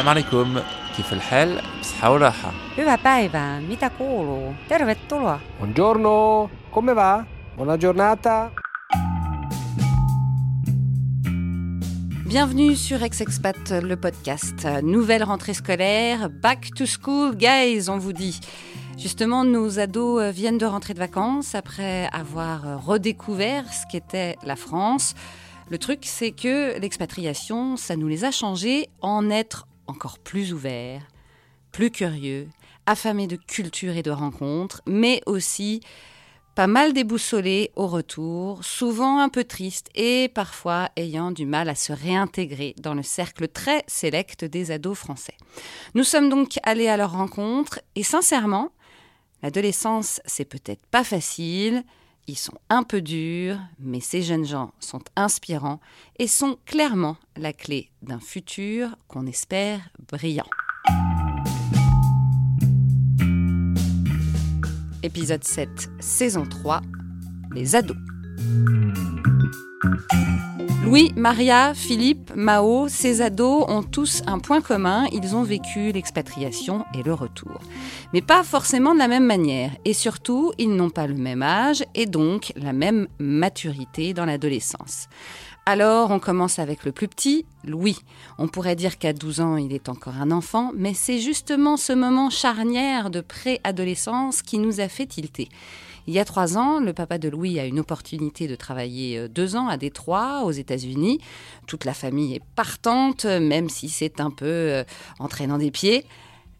السلام عليكم كيف الحال بصحة وراحة Hyvää päivää, mitä kuuluu? Tervetuloa. Buongiorno, come va? Buona giornata. Bienvenue sur Ex-Expat, le podcast. Nouvelle rentrée scolaire, back to school, guys, on vous dit. Justement, nos ados viennent de rentrer de vacances après avoir redécouvert ce qu'était la France. Le truc, c'est que l'expatriation, ça nous les a changés en être encore plus ouverts, plus curieux, affamés de culture et de rencontres, mais aussi pas mal déboussolés au retour, souvent un peu tristes et parfois ayant du mal à se réintégrer dans le cercle très sélect des ados français. Nous sommes donc allés à leur rencontre et sincèrement, l'adolescence, c'est peut-être pas facile, ils sont un peu durs, mais ces jeunes gens sont inspirants et sont clairement la clé d'un futur qu'on espère brillant. Épisode 7, saison 3, les ados. Louis, Maria, Philippe, Mao, ces ados ont tous un point commun, ils ont vécu l'expatriation et le retour. Mais pas forcément de la même manière, et surtout, ils n'ont pas le même âge et donc la même maturité dans l'adolescence. Alors, on commence avec le plus petit, Louis. On pourrait dire qu'à 12 ans, il est encore un enfant, mais c'est justement ce moment charnière de préadolescence qui nous a fait tilter. Il y a trois ans, le papa de Louis a une opportunité de travailler deux ans à Détroit, aux États-Unis. Toute la famille est partante, même si c'est un peu euh, entraînant des pieds.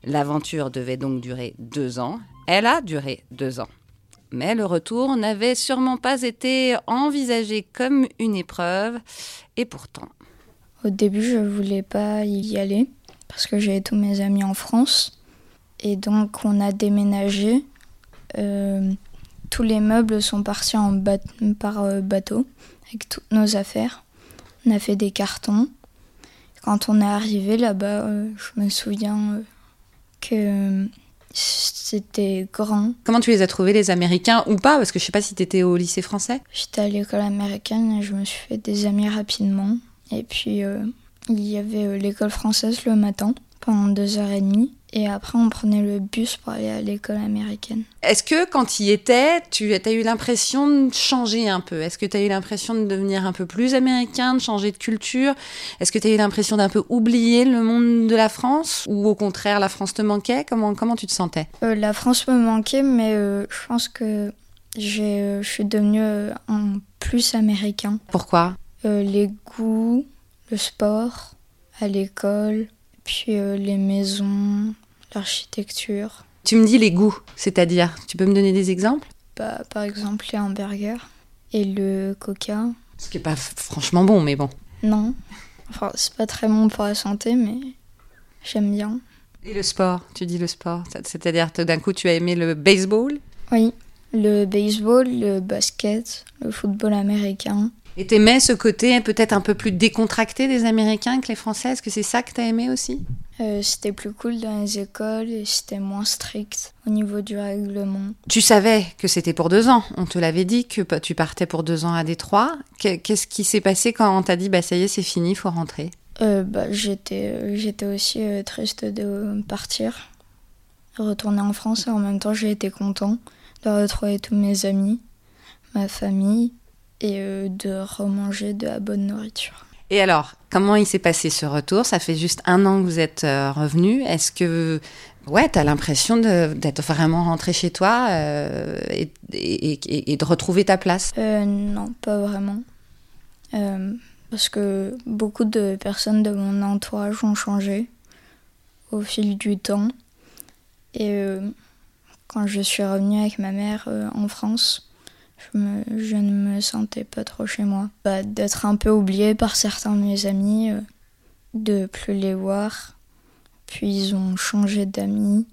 L'aventure devait donc durer deux ans. Elle a duré deux ans. Mais le retour n'avait sûrement pas été envisagé comme une épreuve, et pourtant. Au début, je voulais pas y aller parce que j'avais tous mes amis en France. Et donc, on a déménagé. Euh, tous les meubles sont partis en ba par euh, bateau avec toutes nos affaires. On a fait des cartons. Quand on est arrivé là-bas, euh, je me souviens euh, que c'était grand. Comment tu les as trouvés, les Américains, ou pas? Parce que je sais pas si tu étais au lycée français. J'étais à l'école américaine et je me suis fait des amis rapidement. Et puis, il y avait l'école française le matin, pendant deux heures et demie. Et après, on prenait le bus pour aller à l'école américaine. Est-ce que quand tu y étais, tu as eu l'impression de changer un peu? Est-ce que tu as eu l'impression de devenir un peu plus américain, de changer de culture? Est-ce que tu as eu l'impression d'un peu oublier le monde de la France? Ou au contraire, la France te manquait? Comment, comment tu te sentais? Euh, La France me manquait, mais euh, je pense que euh, je suis devenue un plus américain. Pourquoi? Euh, Les goûts, le sport, à l'école, puis les maisons, l'architecture. Tu me dis les goûts, c'est-à-dire, tu peux me donner des exemples? Bah, par exemple, les hamburgers et le coca. Ce qui est pas franchement bon, mais bon. Non. Enfin, c'est pas très bon pour la santé, mais j'aime bien. Et le sport, tu dis le sport, c'est-à-dire d'un coup tu as aimé le baseball? Oui. Le baseball, le basket, le football américain. Et t'aimais ce côté peut-être un peu plus décontracté des Américains que les Français Est-ce que c'est ça que t'as aimé aussi? Euh, c'était plus cool dans les écoles et c'était moins strict au niveau du règlement. Tu savais que c'était pour deux ans. On te l'avait dit que tu partais pour deux ans à Détroit. Que- Qu'est-ce qui s'est passé quand on t'a dit bah ça y est c'est fini, faut rentrer? Euh, bah, j'étais, euh, j'étais aussi euh, triste de partir, retourner en France et en même temps j'ai été content de retrouver tous mes amis, ma famille et euh, de remanger de la bonne nourriture. Et alors, comment il s'est passé ce retour? Ça fait juste un an que vous êtes euh, revenu. Est-ce que ouais, t'as l'impression de- d'être vraiment rentré chez toi euh, et, et- et- et de retrouver ta place? Euh, non, pas vraiment. Euh, parce que beaucoup de personnes de mon entourage ont changé au fil du temps. Et quand je suis revenue avec ma mère en France, je, ne me sentais pas trop chez moi. Bah, D'être un peu oubliée par certains de mes amis, euh, de plus les voir. Puis ils ont changé d'amis,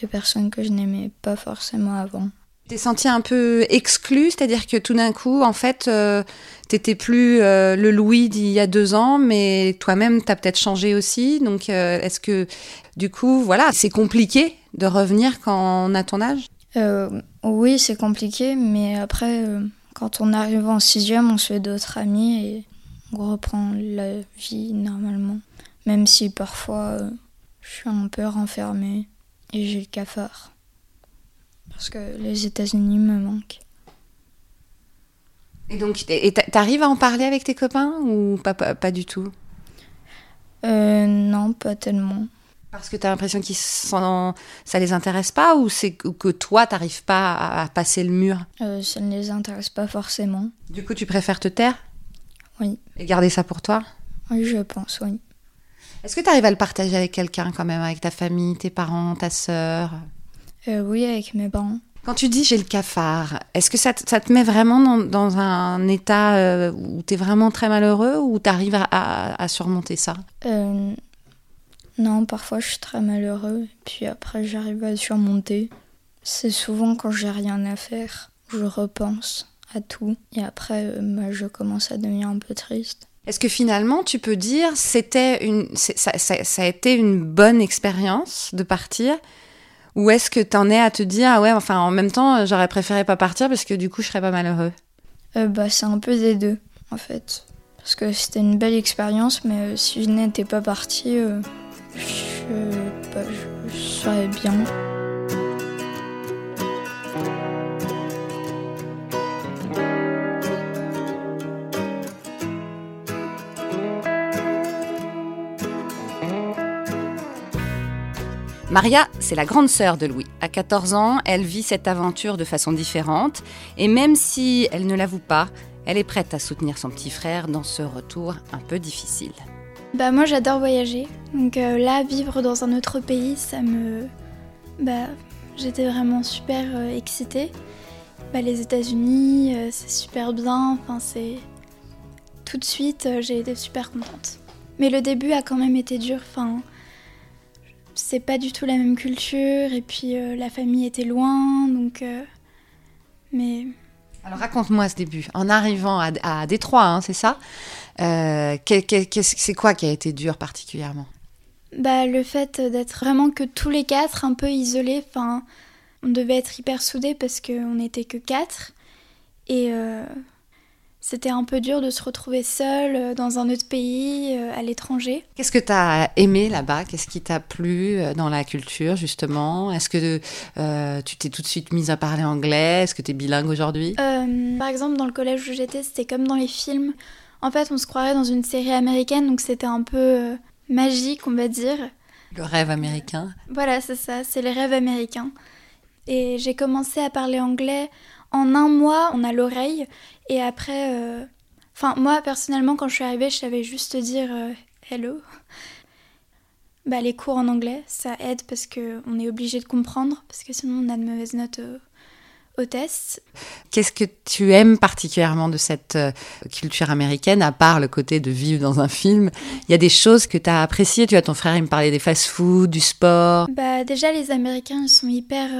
des personnes que je n'aimais pas forcément avant. T'es senti un peu exclu, c'est-à-dire que tout d'un coup, en fait, euh, t'étais plus euh, le Louis d'il y a deux ans, mais toi-même, t'as peut-être changé aussi. Donc, euh, est-ce que, du coup, voilà, c'est compliqué de revenir quand on a ton âge? Euh, oui, c'est compliqué, mais après, euh, quand on arrive en sixième, on se fait d'autres amis et on reprend la vie normalement. même si parfois euh, je suis un peu renfermée et j'ai le cafard. Parce que les États-Unis me manquent. Et donc, et t'arrives à en parler avec tes copains ou pas, pas, pas du tout? Euh, Non, pas tellement. Parce que tu as l'impression sont... ça les intéresse pas ou c'est que toi t'arrives pas à, passer le mur? Euh, Ça ne les intéresse pas forcément. Du coup, tu préfères te taire? Oui. Et garder ça pour toi? Oui, je pense, oui. Est-ce que tu arrives à le partager avec quelqu'un quand même, avec ta famille, tes parents, ta sœur? Euh, Oui, avec mes parents. Quand tu dis j'ai le cafard, est-ce que ça te, ça te, met vraiment dans, dans un état euh, où tu es vraiment très malheureux ou tu arrives à, à, surmonter ça? Euh, Non, parfois je suis très malheureux, puis après j'arrive à surmonter. C'est souvent quand j'ai rien à faire, je repense à tout, et après euh, bah, je commence à devenir un peu triste. Est-ce que finalement tu peux dire c'était une ça, ça, ça a été une bonne expérience de partir? Ou est-ce que t'en es à te dire, ah ouais, enfin, en même temps, j'aurais préféré pas partir parce que du coup, je serais pas malheureux? Euh, Bah, c'est un peu des deux, en fait. Parce que c'était une belle expérience, mais euh, si je n'étais pas partie, euh, je, bah, je serais bien. Maria, c'est la grande sœur de Louis. À 14 ans, elle vit cette aventure de façon différente et même si elle ne l'avoue pas, elle est prête à soutenir son petit frère dans ce retour un peu difficile. Bah moi j'adore voyager, donc euh, là vivre dans un autre pays, ça me, bah j'étais vraiment super euh, excitée. Bah, les États-Unis, euh, c'est super bien, enfin c'est tout de suite j'ai été super contente. Mais le début a quand même été dur, enfin c'est pas du tout la même culture. Et puis la famille était loin. Donc mais alors raconte-moi ce début. En arrivant à, à Détroit hein, c'est ça? Euh, c'est quoi qui a été dur particulièrement? Bah le fait d'être vraiment que tous les quatre un peu isolés enfin on devait être hyper soudés parce qu'on n'était que quatre. Et c'était un peu dur de se retrouver seul euh, dans un autre pays, euh, à l'étranger. Qu'est-ce que tu as aimé là-bas? Qu'est-ce qui t'a plu euh, dans la culture, justement? Est-ce que tu t'es tout de suite mise à parler anglais? Est-ce que tu es bilingue aujourd'hui? Par exemple, dans le collège où j'étais, c'était comme dans les films. En fait, on se croirait dans une série américaine, donc c'était un peu magique, on va dire. Le rêve américain Voilà, c'est ça, c'est les rêves américains. Et j'ai commencé à parler anglais en un mois, on a l'oreille. Et après, euh, enfin, moi personnellement, quand je suis arrivée, je savais juste dire euh, hello. Bah, les cours en anglais, ça aide parce qu'on est obligé de comprendre, parce que sinon on a de mauvaises notes Qu'est-ce que tu aimes particulièrement de cette euh, culture américaine, à part le côté de vivre dans un film? Il y a des choses que tu as appréciées? Tu as ton frère, il me parlait des fast-food, du sport. Bah, déjà, les Américains, ils sont hyper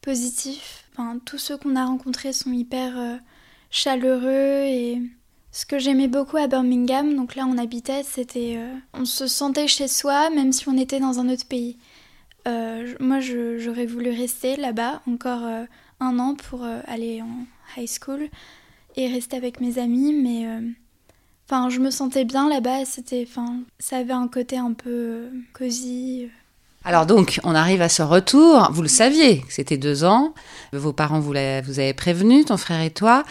positifs tous ceux qu'on a rencontrés sont hyper euh, chaleureux et ce que j'aimais beaucoup à Birmingham, donc là on habitait, c'était euh, on se sentait chez soi même si on était dans un autre pays. Euh, moi j'aurais voulu rester là-bas encore un an pour aller en high school et rester avec mes amis, mais enfin je me sentais bien là-bas, c'était enfin ça avait un côté un peu cosy. Alors donc, on arrive à ce retour. Vous le saviez, c'était deux ans. Vos parents vous, vous avez prévenu, ton frère et toi.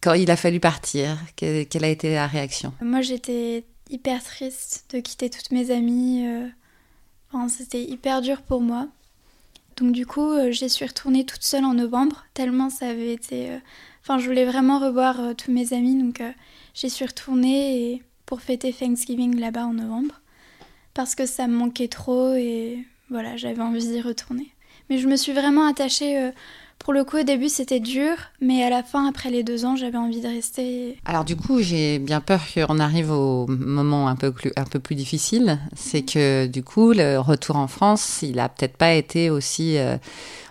Quand il a fallu partir, quelle, a été la réaction? Moi, j'étais hyper triste de quitter toutes mes amies. Euh. Enfin, c'était hyper dur pour moi. Donc du coup, euh, j'y suis retournée toute seule en novembre, tellement ça avait été... Euh, enfin, je voulais vraiment revoir tous mes amis, donc j'y suis retournée pour fêter Thanksgiving là-bas en novembre. Parce que ça me manquait trop et voilà, j'avais envie d'y retourner. Mais je me suis vraiment attachée. Pour le coup, au début, c'était dur, mais à la fin, après les deux ans, j'avais envie de rester. Alors, du coup, j'ai bien peur qu'on arrive au moment un peu plus, un peu plus difficile. C'est que, du coup, le retour en France, il a peut-être pas été aussi. Euh,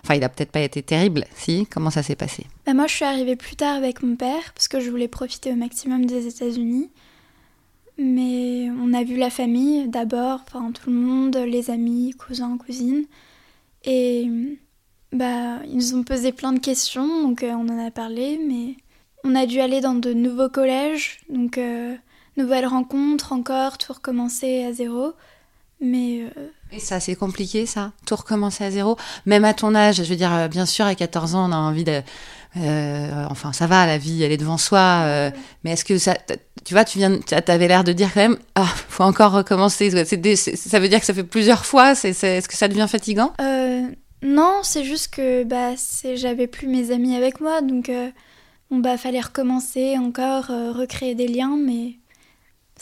enfin, il a peut-être pas été terrible. Si Comment ça s'est passé? Bah, Moi, je suis arrivée plus tard avec mon père, parce que je voulais profiter au maximum des États-Unis. Mais on a vu la famille d'abord, enfin tout le monde, les amis, cousins, cousines. Et bah, ils nous ont posé plein de questions, donc euh, on en a parlé, mais on a dû aller dans de nouveaux collèges, donc euh, nouvelle rencontre encore, tout recommencer à zéro. Mais et ça, c'est compliqué, ça Tout recommencer à zéro Même à ton âge, je veux dire, bien sûr, à 14 ans, on a envie de... Euh, enfin, ça va, la vie, elle est devant soi. Euh, mais est-ce que ça... Tu vois, tu viens, avais l'air de dire quand même, ah, faut encore recommencer. ça veut dire que ça fait plusieurs fois. Est-ce que ça devient fatigant? Euh, Non, c'est juste que bah, j'avais plus mes amis avec moi, donc bon bah fallait recommencer encore, recréer des liens, mais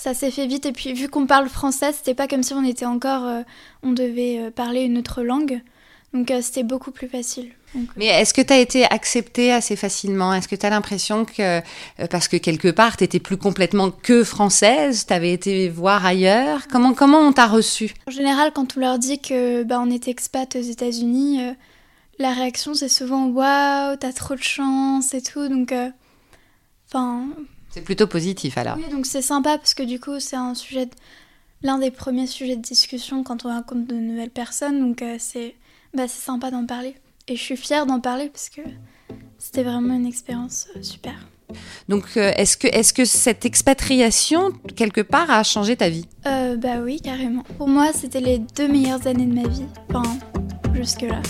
ça s'est fait vite. Et puis, vu qu'on parle français, c'était pas comme si on était encore. Euh, on devait euh, parler une autre langue. Donc, euh, c'était beaucoup plus facile. Mais est-ce que tu as été acceptée assez facilement? Est-ce que tu as l'impression que, parce que quelque part, tu étais plus complètement que française, tu avais été voir ailleurs? Comment, comment on t'a reçu En général, quand on leur dit que bah, on est expat aux États-Unis, la réaction c'est souvent Waouh, t'as trop de chance et tout. Donc, enfin, c'est plutôt positif alors. Oui, donc c'est sympa parce que du coup, c'est un sujet, l'un des premiers sujets de discussion quand on rencontre de nouvelles personnes. Donc euh, c'est, bah, c'est sympa d'en parler. Et je suis fière d'en parler parce que c'était vraiment une expérience euh, super. Donc, euh, est-ce que, est que cette expatriation, quelque part, a changé ta vie? Bah oui, carrément. Pour moi, c'était les deux meilleures années de ma vie. Enfin, jusque-là.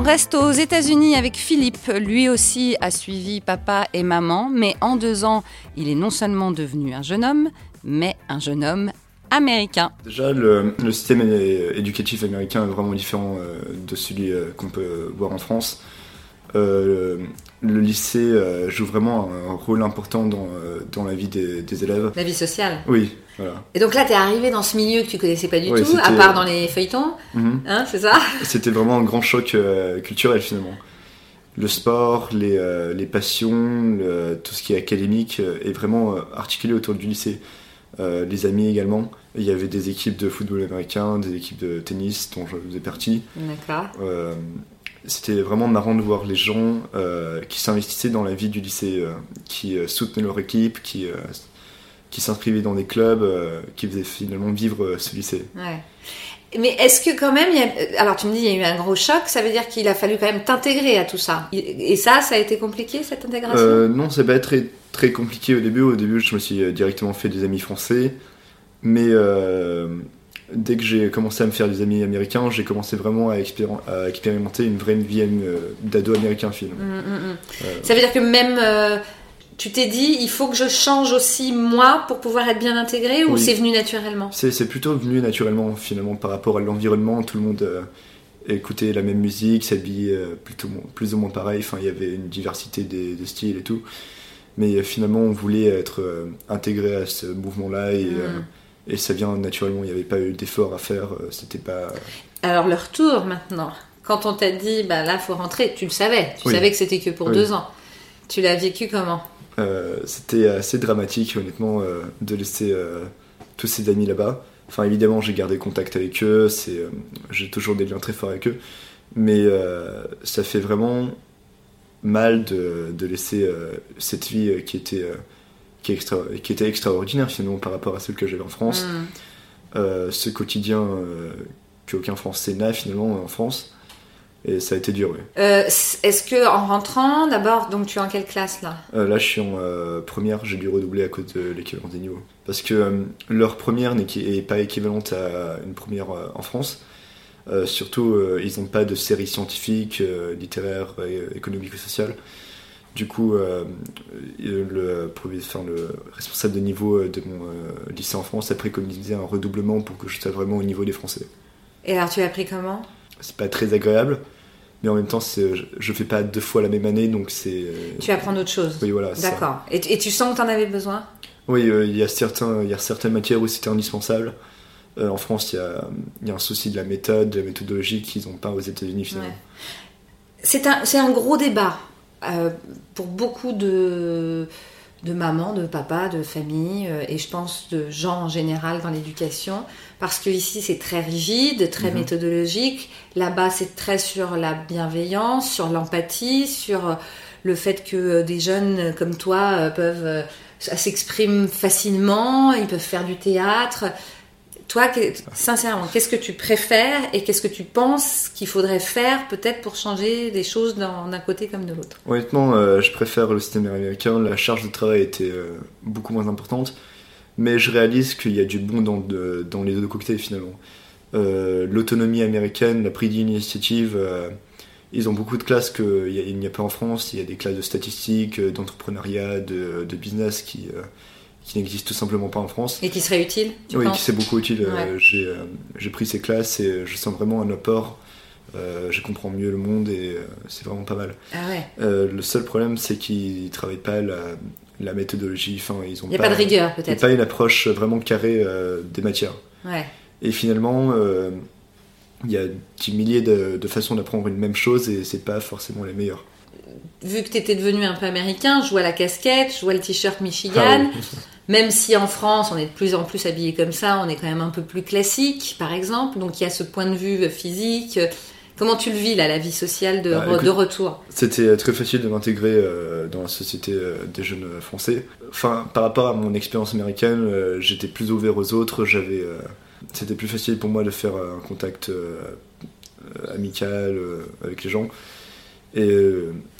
On reste aux États-Unis avec Philippe. Lui aussi a suivi papa et maman, mais en deux ans, il est non seulement devenu un jeune homme, mais un jeune homme américain. Déjà, le, système éducatif américain est vraiment différent euh, de celui euh, qu'on peut voir en France. Euh, le lycée joue vraiment un rôle important dans, dans la vie des, élèves. La vie sociale Oui, et donc là, tu es arrivé dans ce milieu que tu connaissais pas du tout, à part dans les feuilletons, mhm. hein, c'est ça? C'était vraiment un grand choc euh, culturel finalement. Le sport, les, euh, les passions, tout ce qui est académique euh, est vraiment articulé autour du lycée. les amis également. Il y avait des équipes de football américain, des équipes de tennis dont je faisais partie. D'accord. C'était vraiment marrant de voir les gens qui s'investissaient dans la vie du lycée, qui soutenaient leur équipe, qui qui s'inscrivaient dans des clubs euh, qui faisaient finalement vivre euh, ce lycée. Ouais. Mais est-ce que quand même, il y a... alors tu me dis il y a eu un gros choc, ça veut dire qu'il a fallu quand même t'intégrer à tout ça. Et ça, ça a été compliqué cette intégration? Euh, Non, c'est pas très très compliqué au début. Au début, je me suis directement fait des amis français, mais dès que j'ai commencé à me faire des amis américains, j'ai commencé vraiment à, expérimenter une vraie vie d'ado américain film. Hum, hum, hum. ça veut dire que même tu t'es dit, il faut que je change aussi moi pour pouvoir être bien intégré ou c'est venu naturellement? C'est plutôt venu naturellement finalement par rapport à l'environnement. Tout le monde euh, écoutait la même musique, s'habillait euh, plutôt plus ou moins pareil. Enfin, il y avait une diversité des, styles et tout. Mais euh, finalement, on voulait être intégré à ce mouvement-là et. Et, ça vient naturellement. Il n'y avait pas eu d'effort à faire. C'était pas. Alors le retour maintenant. Quand on t'a dit, bah là, faut rentrer, tu le savais. Tu savais que c'était que pour deux ans. Tu l'as vécu comment euh, c'était assez dramatique, honnêtement, euh, de laisser euh, tous ces amis là-bas. Enfin, évidemment, j'ai gardé contact avec eux, c'est, j'ai toujours des liens très forts avec eux, mais ça fait vraiment mal de, de laisser cette vie qui était, qui, extra, qui, était extraordinaire finalement par rapport à celle que j'avais en France. Mm. ce quotidien qu'aucun Français n'a finalement en France. Et ça a été dur, oui. Euh, est-ce que en rentrant, d'abord, donc tu es en quelle classe là? Euh, Là, je suis en euh, première, j'ai dû redoubler à cause de l'équivalence des niveaux. Parce que leur première n'est pas équivalente à une première en France. surtout, ils n'ont pas de série scientifique, littéraire, économique ou sociale. Du coup, le, le, responsable de niveau de mon lycée en France a préconisé un redoublement pour que je sois vraiment au niveau des Français. Et alors, tu l'as pris comment? C'est pas très agréable mais en même temps je fais pas deux fois la même année donc c'est euh, tu apprends d'autres choses oui voilà d'accord. Et, tu sens que tu en avais besoin? Oui euh, il y a certains il y a certaines matières où c'était indispensable. Euh, en France il y, a, y, a, un souci de la méthode de la méthodologie qu'ils n'ont pas aux États-Unis finalement. C'est un, un gros débat pour beaucoup de de maman, de papa, de famille, euh, et je pense de gens en général dans l'éducation, parce que ici c'est très rigide, très mhm. méthodologique. Là-bas c'est très sur la bienveillance, sur l'empathie, sur euh, le fait que euh, des jeunes comme toi peuvent s'exprimer facilement, ils peuvent faire du théâtre. Toi, sincèrement, qu'est-ce que tu préfères et qu'est-ce que tu penses qu'il faudrait faire peut-être pour changer des choses d'un côté comme de l'autre? Honnêtement, euh, je préfère le système américain. La charge de travail était euh, beaucoup moins importante. Mais je réalise qu'il y a du bon dans, les deux cocktails finalement. Euh, L'autonomie américaine, la prise d'initiative, ils ont beaucoup de classes qu'il n'y a, pas en France. Il y a des classes de statistiques, d'entrepreneuriat, de, business qui, qui n'existent tout simplement pas en France. Et qui serait utile, tu oui, qui c'est beaucoup utile. Euh, Ouais. J'ai euh, j'ai pris ces classes et je sens vraiment un apport. Euh, je comprends mieux le monde et euh, c'est vraiment pas mal. Ah ouais. Euh, le seul problème, c'est qu'ils travaillent pas la, la méthodologie. Enfin, ils ont Il n'y a pas de rigueur Il n'y a peut-être. pas une approche vraiment carrée euh, des matières. Ouais. Et finalement, euh, il y a des milliers de, de façons d'apprendre une même chose et c'est pas forcément les meilleures. Vu que tu étais devenu un peu américain, je vois la casquette, je vois le t-shirt Michigan. Ah. Même si en France, on est de plus en plus habillé comme ça, on est quand même un peu plus classique, par exemple. Donc il y a ce point de vue physique. Comment tu le vis, là, la vie sociale de, Bah, re- écoute- de retour? C'était euh, très facile de m'intégrer euh, dans la société euh, des jeunes français. Enfin, par rapport à mon expérience américaine, euh, j'étais plus ouvert aux autres. J'avais, c'était plus facile pour moi de faire un contact amical avec les gens. Et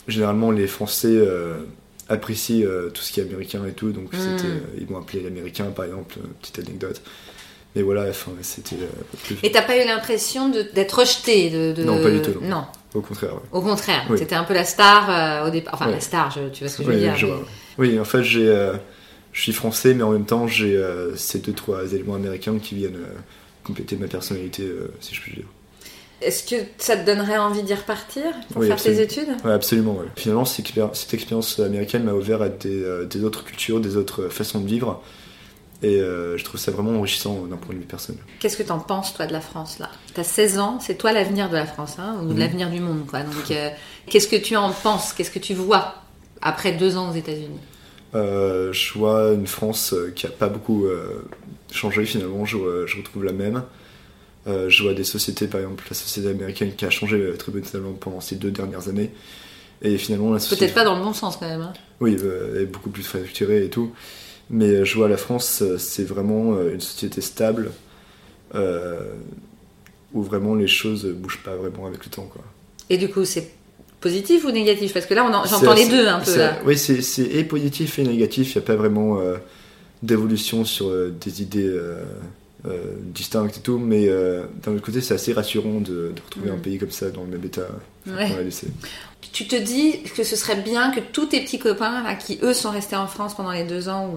généralement, les Français apprécient euh, tout ce qui est américain et tout. Donc, Mm. c'était, euh, ils m'ont appelé l'américain, par exemple, euh, petite anecdote. Mais voilà, enfin, c'était euh, Et t'as pas eu l'impression d'être rejeté de, de- Non, pas du tout, non. Non, au contraire. ouais. au contraire. Oui. T'étais un peu la star euh, au départ. Enfin, Ouais. la star, je- tu vois ce que je Oui, veux dire. je mais- vois. Oui, en fait, j'ai, euh, je suis français, mais en même temps, j'ai ces deux, trois éléments américains qui viennent compléter ma personnalité, si je puis dire. Est-ce que ça te donnerait envie d'y repartir pour Oui, faire absolument. tes études? Ouais, absolument. ouais. Finalement, cette, expéri- cette expérience américaine m'a ouvert à des, euh, des autres cultures, des autres façons de vivre. Et euh, je trouve ça vraiment enrichissant d'un point de vue personnel. Qu'est-ce que t'en penses, toi, de la France, là? T'as 16 ans, c'est toi l'avenir de la France, hein, ou de Mhm. l'avenir du monde, quoi. Donc, euh, qu'est-ce que tu en penses? Qu'est-ce que tu vois après deux ans aux États-Unis? Je vois une France qui a pas beaucoup changé finalement, je retrouve la même. Euh, je vois des sociétés, par exemple la société américaine qui a changé euh, très brutalement pendant ces deux dernières années. Et finalement la société... Peut-être pas dans le bon sens, quand même. hein. Oui, euh, elle est beaucoup plus structurée et tout. Mais euh, je vois la France, euh, c'est vraiment euh, une société stable euh, où vraiment les choses bougent pas vraiment avec le temps. Quoi. Et du coup, c'est positif ou négatif? Parce que là, j'entends les deux, un peu, là. Oui, c'est c'est et positif et négatif. Il n'y a pas vraiment euh, d'évolution sur euh, des idées euh, distinctes et tout. Mais euh, d'un autre côté, c'est assez rassurant de, de retrouver un pays comme ça dans le même état Ouais. qu'on l'a laissé. Tu te dis que ce serait bien que tous tes petits copains, là, qui eux sont restés en France pendant les deux ans où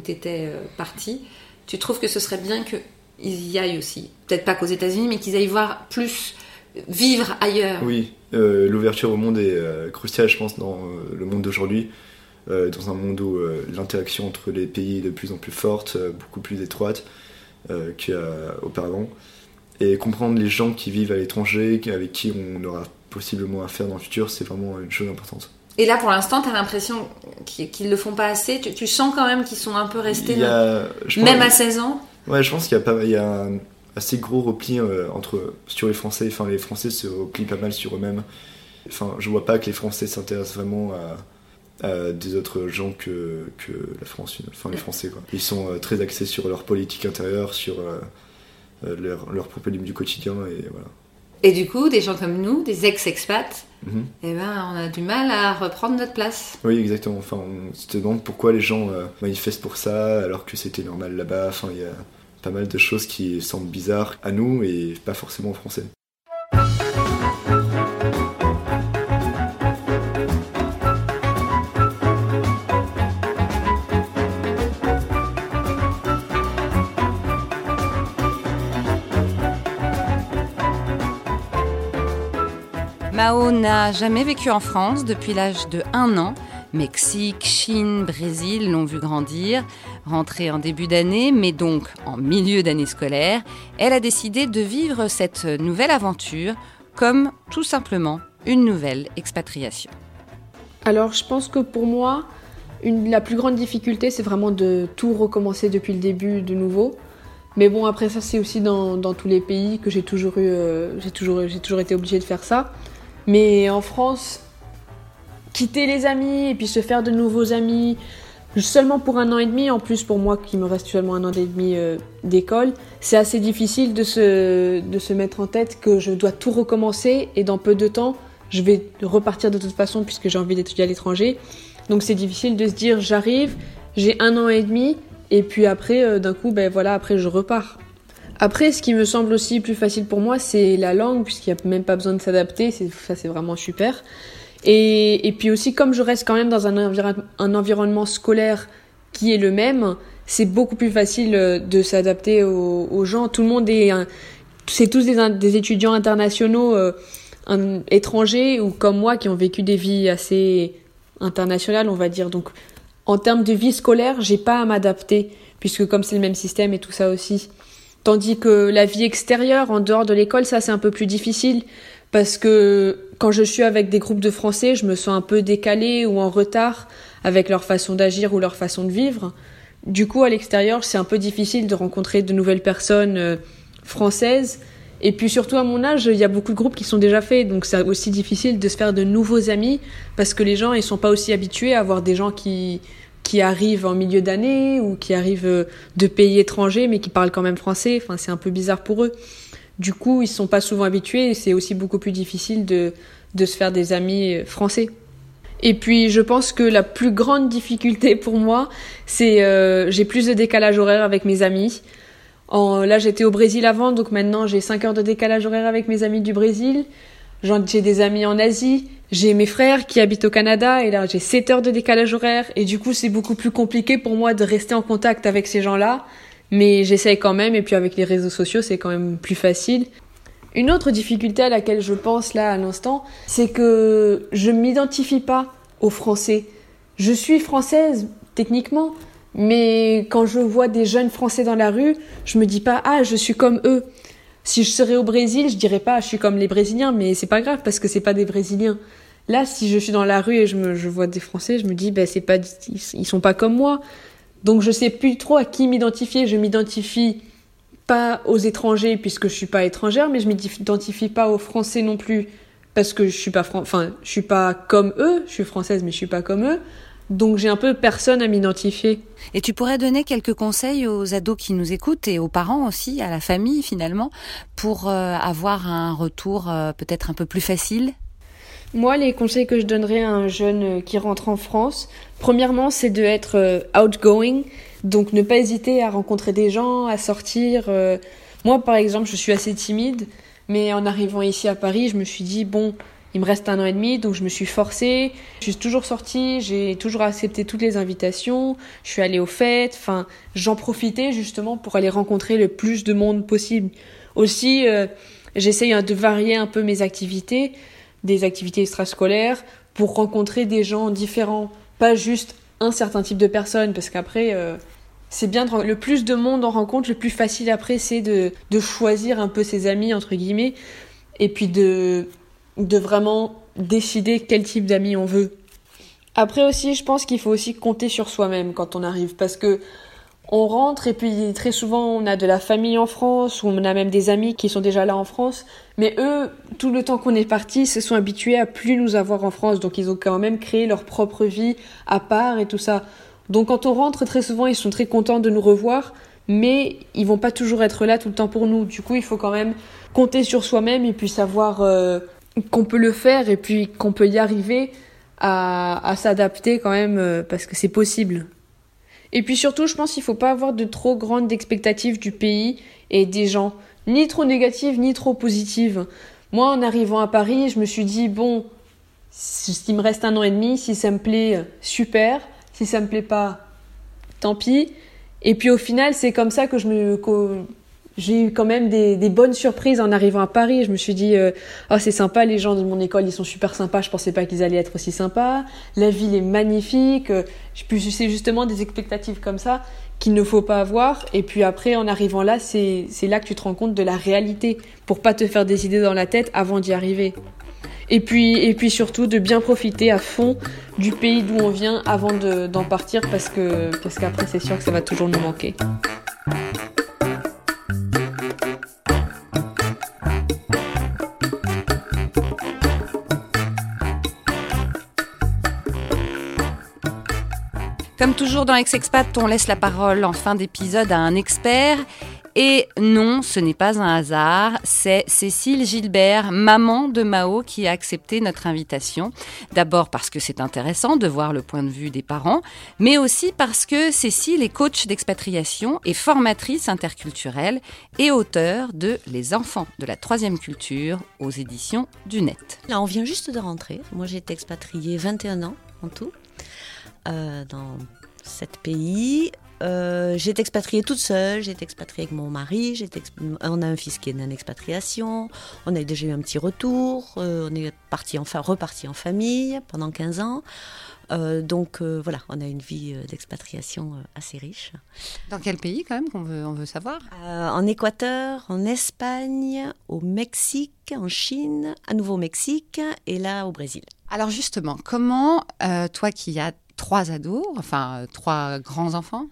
t'étais euh, parti, tu trouves que ce serait bien qu'ils y aillent aussi? Peut-être pas qu'aux États-Unis, mais qu'ils aillent voir plus, vivre ailleurs. Oui, euh, l'ouverture au monde est euh, cruciale, je pense, dans le monde d'aujourd'hui. Dans un monde où l'interaction entre les pays est de plus en plus forte, beaucoup plus étroite qu'auparavant. Et comprendre les gens qui vivent à l'étranger, avec qui on aura possiblement affaire dans le futur, c'est vraiment une chose importante. Et là, pour l'instant, t'as l'impression qu'ils qu'ils le font pas assez? Tu, tu sens quand même qu'ils sont un peu restés, a, même pense- à 16 ans? Ouais, je pense qu'il y a, pas, il y a un assez gros repli euh, entre, sur les Français. Enfin, les Français se replient pas mal sur eux-mêmes. Enfin, je vois pas que les Français s'intéressent vraiment à, des autres gens que, que la France. Enfin, les Français, quoi. Ils sont euh, très axés sur leur politique intérieure, sur euh, euh, leurs leurs problèmes du quotidien, et voilà. Et du coup, des gens comme nous, des ex-expats, Mhm. eh ben, on a du mal à reprendre notre place. Oui, exactement. Enfin, on se demande pourquoi les gens euh, manifestent pour ça, alors que c'était normal là-bas. Enfin, il y a pas mal de choses qui semblent bizarres à nous et pas forcément aux Français. N'a jamais vécu en France depuis l'âge de 1 an. Mexique, Chine, Brésil l'ont vu grandir. Rentrée en début d'année, mais donc en milieu d'année scolaire, elle a décidé de vivre cette nouvelle aventure comme tout simplement une nouvelle expatriation. Alors, je pense que pour moi, la plus grande difficulté, c'est vraiment de tout recommencer depuis le début de nouveau. Mais bon, après ça, c'est aussi dans, tous les pays que j'ai toujours eu, euh, j'ai toujours été obligée de faire ça. Mais en France, quitter les amis et puis se faire de nouveaux amis, seulement pour un an et demi, en plus pour moi qui me reste seulement un an et demi euh, d'école, c'est assez difficile de se, de se mettre en tête que je dois tout recommencer et dans peu de temps, je vais repartir de toute façon puisque j'ai envie d'étudier à l'étranger. Donc c'est difficile de se dire j'arrive, j'ai un an et demi et puis après euh, d'un coup ben voilà après je repars. Après ce qui me semble aussi plus facile pour moi c'est la langue puisqu'il n'y a même pas besoin de s'adapter, ça c'est vraiment super. Et, puis aussi, comme je reste quand même dans un, environnement scolaire qui est le même, c'est beaucoup plus facile euh, de s'adapter aux, gens. Tout le monde est, c'est tous des, des, étudiants internationaux euh, étrangers ou comme moi qui ont vécu des vies assez internationales, on va dire. Donc, en termes de vie scolaire, j'ai pas à m'adapter puisque comme c'est le même système et tout ça aussi. Tandis que la vie extérieure, en dehors de l'école, ça c'est un peu plus difficile parce que quand je suis avec des groupes de Français, je me sens un peu décalée ou en retard avec leur façon d'agir ou leur façon de vivre. Du coup, à l'extérieur, c'est un peu difficile de rencontrer de nouvelles personnes euh, françaises. Et puis surtout à mon âge, il y a beaucoup de groupes qui sont déjà faits, donc c'est aussi difficile de se faire de nouveaux amis parce que les gens ils sont pas aussi habitués à avoir des gens qui qui arrivent en milieu d'année ou qui arrivent euh, de pays étrangers mais qui parlent quand même français. Enfin, c'est un peu bizarre pour eux. Du coup, ils sont pas souvent habitués et c'est aussi beaucoup plus difficile de, de se faire des amis euh, français. Et puis, je pense que la plus grande difficulté pour moi, c'est euh, j'ai plus de décalage horaire avec mes amis. En, là, j'étais au Brésil avant, donc maintenant j'ai 5 heures de décalage horaire avec mes amis du Brésil. J'ai des amis en Asie, j'ai mes frères qui habitent au Canada et là j'ai 7 heures de décalage horaire et du coup c'est beaucoup plus compliqué pour moi de rester en contact avec ces gens-là mais j'essaye quand même, et puis avec les réseaux sociaux, c'est quand même plus facile. Une autre difficulté à laquelle je pense là à l'instant, c'est que je ne m'identifie pas aux Français. Je suis française, techniquement, mais quand je vois des jeunes Français dans la rue, je me dis pas ah je suis comme eux. Si je serais au Brésil, je dirais pas je suis comme les Brésiliens, mais c'est pas grave parce que c'est pas des Brésiliens. Là, si je suis dans la rue et je, me, vois des Français, je me dis ben c'est pas ils sont pas comme moi. Donc je sais plus trop à qui m'identifier. Je m'identifie pas aux étrangers puisque je suis pas étrangère, mais je m'identifie pas aux Français non plus parce que je suis pas enfin je suis pas comme eux. Je suis française, mais je suis pas comme eux. Donc j'ai un peu personne à m'identifier. Et tu pourrais donner quelques conseils aux ados qui nous écoutent et aux parents aussi, à la famille finalement, pour euh, avoir un retour euh, peut-être un peu plus facile? Moi, les conseils que je donnerais à un jeune qui rentre en France, premièrement, c'est de être euh, outgoing, donc ne pas hésiter à rencontrer des gens, à sortir. Euh. Moi, par exemple, je suis assez timide, mais en arrivant ici à Paris, je me suis dit, bon, il me reste un an et demi, donc je me suis forcée. Je suis toujours sortie, j'ai toujours accepté toutes les invitations, je suis allée aux fêtes, enfin, j'en profitais justement pour aller rencontrer le plus de monde possible. Aussi, euh, j'essaye hein, de varier un peu mes activités des activités extrascolaires pour rencontrer des gens différents, pas juste un certain type de personnes, parce qu'après, euh, c'est bien, de, le plus de monde on rencontre, le plus facile après, c'est de, de choisir un peu ses amis, entre guillemets, et puis de, de vraiment décider quel type d'amis on veut. Après aussi, je pense qu'il faut aussi compter sur soi-même quand on arrive, parce que on rentre et puis très souvent on a de la famille en France ou on a même des amis qui sont déjà là en France. Mais eux, tout le temps qu'on est parti, se sont habitués à plus nous avoir en France. Donc ils ont quand même créé leur propre vie à part et tout ça. Donc quand on rentre très souvent, ils sont très contents de nous revoir. Mais ils vont pas toujours être là tout le temps pour nous. Du coup, il faut quand même compter sur soi-même et puis savoir euh, qu'on peut le faire et puis qu'on peut y arriver à, s'adapter quand même euh, parce que c'est possible. Et puis surtout, je pense qu'il faut pas avoir de trop grandes expectatives du pays et des gens, ni trop négatives ni trop positives. Moi, en arrivant à Paris, je me suis dit bon, s'il me reste un an et demi, si ça me plaît, super. Si ça me plaît pas, tant pis. Et puis au final, c'est comme ça que je me j'ai eu quand même des, bonnes surprises en arrivant à Paris. Je me suis dit, euh, oh, c'est sympa, les gens de mon école, ils sont super sympas. Je pensais pas qu'ils allaient être aussi sympas. La ville est magnifique. Euh, c'est justement des expectatives comme ça qu'il ne faut pas avoir. Et puis après, en arrivant là, c'est là que tu te rends compte de la réalité pour pas te faire des idées dans la tête avant d'y arriver. Et puis, surtout de bien profiter à fond du pays d'où on vient avant d'en partir parce qu'après c'est sûr que ça va toujours nous manquer. Comme toujours dans Ex-Expat, on laisse la parole en fin d'épisode à un expert. Et non, ce n'est pas un hasard, c'est Cécile Gilbert, maman de Mao, qui a accepté notre invitation. D'abord parce que c'est intéressant de voir le point de vue des parents, mais aussi parce que Cécile est coach d'expatriation et formatrice interculturelle et auteure de Les enfants de la troisième culture aux éditions du Net. Là, on vient juste de rentrer. Moi, j'ai été expatriée 21 ans en tout, euh, dans sept pays. Euh, j'ai été expatriée toute seule, j'ai été expatriée avec mon mari, j'ai été exp- on a un fils qui est né en expatriation, on a déjà eu un petit retour, euh, on est parti enfin, reparti en famille pendant 15 ans. Euh, donc voilà, on a une vie d'expatriation assez riche. Dans quel pays quand même qu'on veut, on veut savoir? En Équateur, en Espagne, au Mexique, en Chine, à nouveau au Mexique et là au Brésil. Alors justement, comment, toi qui as trois ados, enfin trois grands enfants,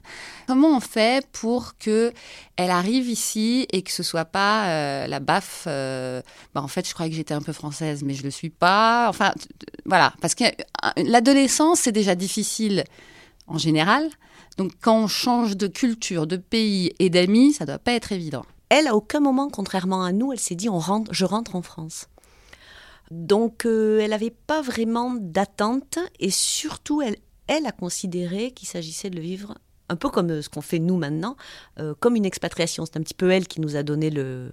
comment on fait pour que elle arrive ici et que ce soit pas euh, la baffe euh, bah, En fait, je croyais que j'étais un peu française, mais je le suis pas. Enfin, voilà, parce que euh, l'adolescence c'est déjà difficile en général. Donc quand on change de culture, de pays et d'amis, ça doit pas être évident. Elle, à aucun moment, contrairement à nous, elle s'est dit on rentre, je rentre en France. Donc, elle n'avait pas vraiment d'attente et surtout, elle, elle a considéré qu'il s'agissait de le vivre un peu comme euh, ce qu'on fait nous maintenant, euh, comme une expatriation. C'est un petit peu elle qui nous a donné le,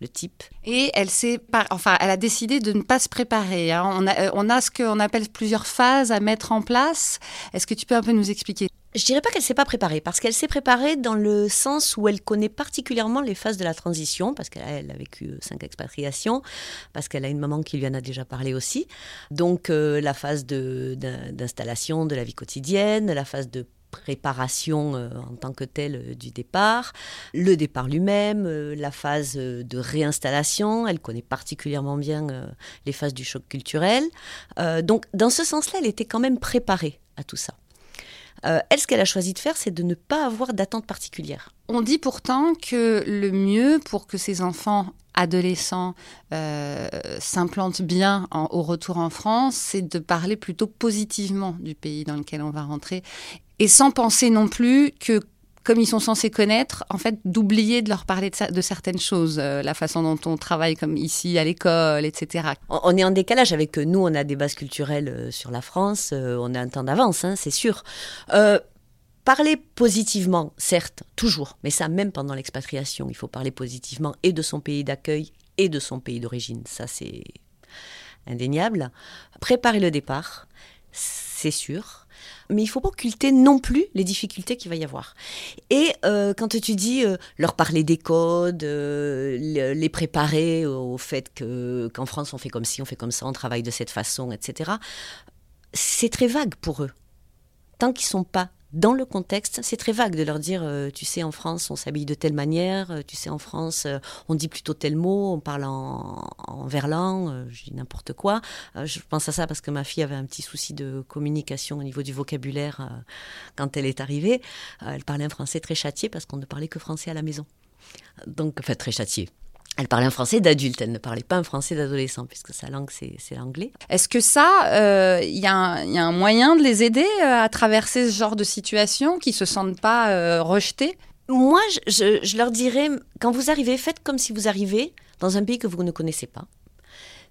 le type. Et elle s'est, enfin, elle a décidé de ne pas se préparer. hein. On, a, euh, on a ce qu'on appelle plusieurs phases à mettre en place. Est-ce que tu peux un peu nous expliquer? Je dirais pas qu'elle s'est pas préparée, parce qu'elle s'est préparée dans le sens où elle connaît particulièrement les phases de la transition, parce qu'elle elle a vécu euh, cinq expatriations, parce qu'elle a une maman qui lui en a déjà parlé aussi. Donc euh, la phase d'installation de la vie quotidienne, la phase de préparation euh, en tant que telle du départ, le départ lui-même, la phase de réinstallation, elle connaît particulièrement bien les phases du choc culturel. Donc dans ce sens-là, elle était quand même préparée à tout ça. Euh, elle, ce qu'elle a choisi de faire, c'est de ne pas avoir d'attente particulière. On dit pourtant que le mieux pour que ces enfants adolescents euh, s'implantent bien en- au retour en France, c'est de parler plutôt positivement du pays dans lequel on va rentrer et sans penser non plus que comme ils sont censés connaître, en fait, d'oublier de leur parler de, certaines choses, euh, la façon dont on travaille comme ici à l'école, etc. On, est en décalage avec euh, nous, on a des bases culturelles euh, sur la France, on a un temps d'avance, hein, c'est sûr. Parler positivement, certes, toujours, mais ça même pendant l'expatriation, il faut parler positivement et de son pays d'accueil et de son pays d'origine, ça c'est indéniable. Préparer le départ, c'est sûr. Mais il faut pas occulter non plus les difficultés qu'il va y avoir. Et euh, quand tu dis euh, leur parler des codes, euh, le- les préparer au fait que qu'en France on fait comme ci, on fait comme ça, on travaille de cette façon, etc. C'est très vague pour eux. Tant qu'ils sont pas dans le contexte, c'est très vague de leur dire, euh, tu sais, en France, on s'habille de telle manière, euh, tu sais, en France, euh, on dit plutôt tel mot, on parle en, en verlan, je dis n'importe quoi. Je pense à ça parce que ma fille avait un petit souci de communication au niveau du vocabulaire quand elle est arrivée. Elle parlait un français très châtié parce qu'on ne parlait que français à la maison. Donc, enfin, très châtié. Elle parlait un français d'adulte, elle ne parlait pas un français d'adolescent, puisque sa langue, c'est l'anglais. Est-ce que ça, euh, il y, a un- il y a un moyen de les aider euh, à traverser ce genre de situation, qui se sentent pas euh, rejetés? Moi, je, je- je leur dirais, quand vous arrivez, faites comme si vous arrivez dans un pays que vous ne connaissez pas.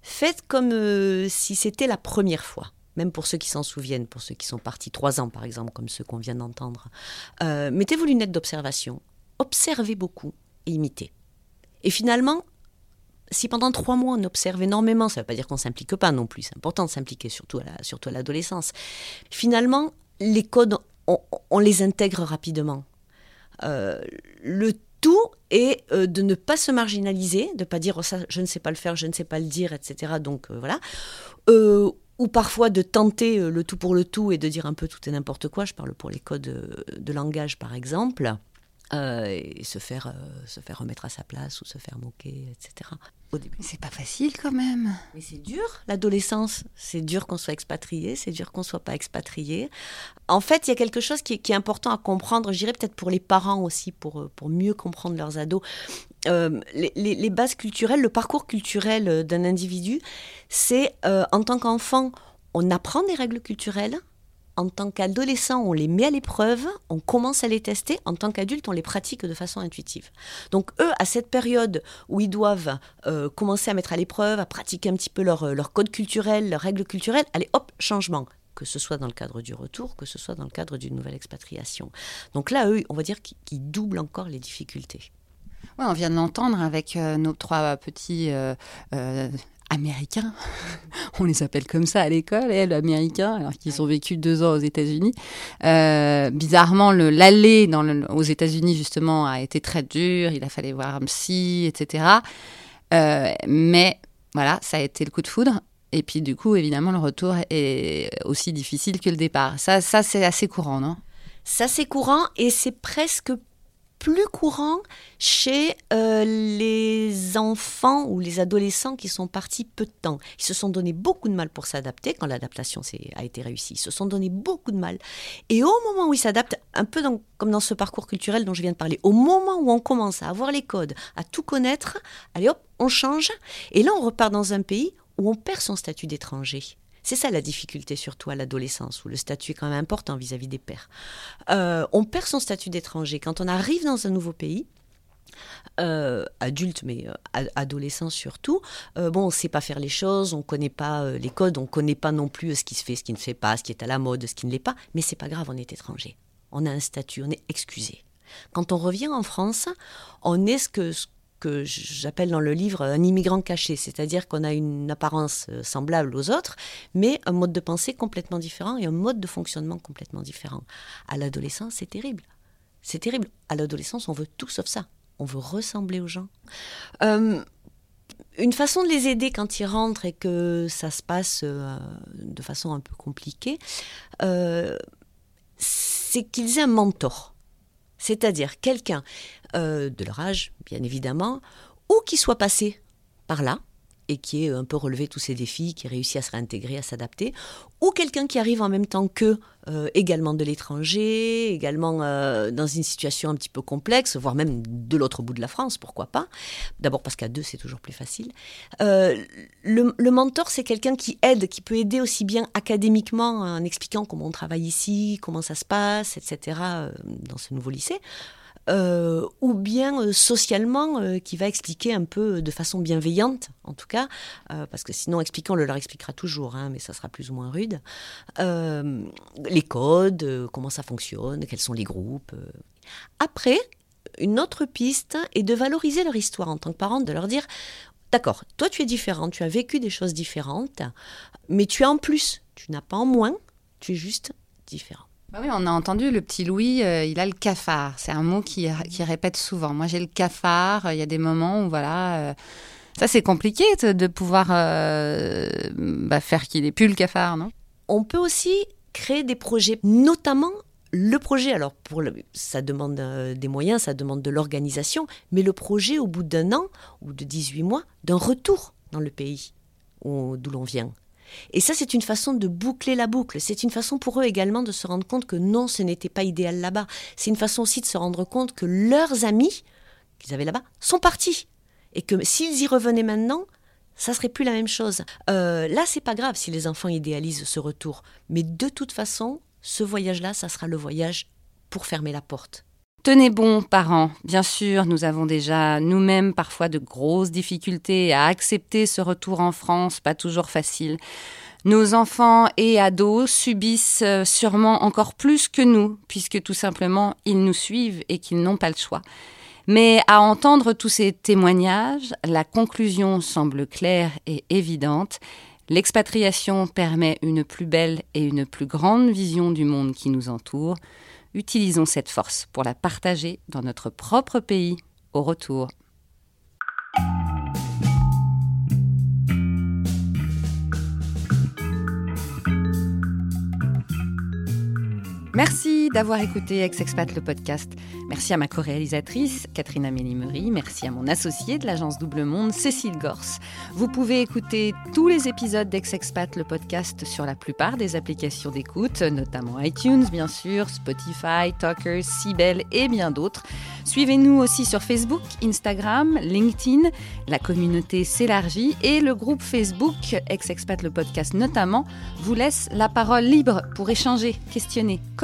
Faites comme euh, si c'était la première fois. Même pour ceux qui s'en souviennent, pour ceux qui sont partis trois ans, par exemple, comme ceux qu'on vient d'entendre. Euh, mettez vos lunettes d'observation. Observez beaucoup et imitez. Et finalement, si pendant trois mois on observe énormément, ça ne veut pas dire qu'on s'implique pas non plus. C'est important de s'impliquer, surtout à l'adolescence. Finalement, les codes, on, les intègre rapidement. Euh, le tout est euh, de ne pas se marginaliser, de ne pas dire oh, ça, je ne sais pas le faire, je ne sais pas le dire, etc. Donc euh, voilà. Ou parfois de tenter le tout pour le tout et de dire un peu tout et n'importe quoi. Je parle pour les codes de langage, par exemple. Euh, et se faire, euh, se faire remettre à sa place ou se faire moquer, etc. Au début. Mais c'est pas facile quand même. Mais c'est dur, l'adolescence. C'est dur qu'on soit expatrié, c'est dur qu'on soit pas expatrié. En fait, il y a quelque chose qui est, qui est important à comprendre, je dirais peut-être pour les parents aussi, pour, pour mieux comprendre leurs ados. Euh, les, les- les bases culturelles, le parcours culturel euh, d'un individu, c'est euh, en tant qu'enfant, on apprend des règles culturelles, en tant qu'adolescent, on les met à l'épreuve, on commence à les tester. En tant qu'adulte, on les pratique de façon intuitive. Donc eux, à cette période où ils doivent euh, commencer à mettre à l'épreuve, à pratiquer un petit peu leur, leur code culturel, leurs règles culturelles, allez, hop, changement que ce soit dans le cadre du retour, que ce soit dans le cadre d'une nouvelle expatriation. Donc là, eux, on va dire qu'ils doublent encore les difficultés. Ouais, on vient de l'entendre avec euh, nos trois petits euh, euh, on les appelle comme ça à l'école, elles, américains, alors qu'ils ont vécu deux ans aux États-Unis. bizarrement, l'aller aux États-Unis, justement, a été très dur. Il a fallu voir un psy, etc. mais voilà, ça a été le coup de foudre. Et puis du coup, évidemment, le retour est aussi difficile que le départ. Ça, ça c'est assez courant, non? Ça, c'est courant et c'est presque plus courant chez euh, les enfants ou les adolescents qui sont partis peu de temps. Ils se sont donné beaucoup de mal pour s'adapter quand l'adaptation a été réussie. Ils se sont donné beaucoup de mal. Et au moment où ils s'adaptent, un peu comme dans ce parcours culturel dont je viens de parler, au moment où on commence à avoir les codes, à tout connaître, allez hop, on change. Et là, on repart dans un pays où on perd son statut d'étranger. C'est ça la difficulté surtout à l'adolescence, où le statut est quand même important vis-à-vis des pères. Euh, on perd son statut d'étranger. Quand on arrive dans un nouveau pays, euh, adulte, mais euh, adolescent surtout, bon, on sait pas faire les choses, on connaît pas les codes, on connaît pas non plus ce qui se fait, ce qui ne se fait pas, ce qui est à la mode, ce qui ne l'est pas, mais c'est pas grave, on est étranger. On a un statut, on est excusé. Quand on revient en France, on est ce que, que j'appelle dans le livre un immigrant caché, c'est-à-dire qu'on a une apparence euh, semblable aux autres, mais un mode de pensée complètement différent et un mode de fonctionnement complètement différent. À l'adolescence, c'est terrible. C'est terrible. À l'adolescence, on veut tout sauf ça. On veut ressembler aux gens. Euh, une façon de les aider quand ils rentrent et que ça se passe euh, de façon un peu compliquée, c'est qu'ils aient un mentor. C'est-à-dire quelqu'un euh, de leur âge, bien évidemment, ou qui soit passé par là et qui ait un peu relevé tous ces défis, qui ait réussi à se réintégrer, à s'adapter, ou quelqu'un qui arrive en même temps qu'eux, euh, également de l'étranger, également euh, dans une situation un petit peu complexe, voire même de l'autre bout de la France, pourquoi pas. D'abord parce qu'à deux, c'est toujours plus facile. le, le, mentor, c'est quelqu'un qui aide, qui peut aider aussi bien académiquement en expliquant comment on travaille ici, comment ça se passe, etc., dans ce nouveau lycée, euh, ou bien euh, socialement, euh, qui va expliquer un peu de façon bienveillante, en tout cas, parce que sinon, expliquant, on le leur expliquera toujours, hein, mais ça sera plus ou moins rude, les codes, comment ça fonctionne, quels sont les groupes. Après, une autre piste est de valoriser leur histoire en tant que parent, de leur dire, d'accord, toi tu es différent, tu as vécu des choses différentes, mais tu as en plus, tu n'as pas en moins, tu es juste différent. Bah oui, on a entendu le petit Louis, euh, il a le cafard. C'est un mot qui, répète souvent. Moi, j'ai le cafard. Il y a des moments où, voilà, euh, ça c'est compliqué de, pouvoir euh, bah, faire qu'il ait plus le cafard, non? On peut aussi créer des projets, notamment le projet. Alors, pour ça demande des moyens, ça demande de l'organisation, mais le projet, au bout d'un an ou de 18 mois, d'un retour dans le pays d'où l'on vient. Et ça, c'est une façon de boucler la boucle. C'est une façon pour eux également de se rendre compte que non, ce n'était pas idéal là-bas. C'est une façon aussi de se rendre compte que leurs amis qu'ils avaient là-bas sont partis. Et que s'ils y revenaient maintenant, ça serait plus la même chose. Euh, là, c'est pas grave si les enfants idéalisent ce retour. Mais de toute façon, ce voyage-là, ça sera le voyage pour fermer la porte. Tenez bon, parents. Bien sûr, nous avons déjà nous-mêmes parfois de grosses difficultés à accepter ce retour en France, pas toujours facile. Nos enfants et ados subissent euh, sûrement encore plus que nous, puisque tout simplement ils nous suivent et qu'ils n'ont pas le choix. Mais à entendre tous ces témoignages, la conclusion semble claire et évidente. L'expatriation permet une plus belle et une plus grande vision du monde qui nous entoure. Utilisons cette force pour la partager dans notre propre pays au retour. Merci d'avoir écouté Ex-Expat le podcast. Merci à ma co-réalisatrice, Catherine Amélie Merci à mon associé de l'agence Double Monde, Cécile Gors. Vous pouvez écouter tous les épisodes d'Ex-Expat le podcast sur la plupart des applications d'écoute, notamment iTunes, bien sûr, Spotify, Talkers, Sibel et bien d'autres. Suivez-nous aussi sur Facebook, Instagram, LinkedIn. La communauté s'élargit et le groupe Facebook, Ex-Expat le podcast notamment, vous laisse la parole libre pour échanger, questionner,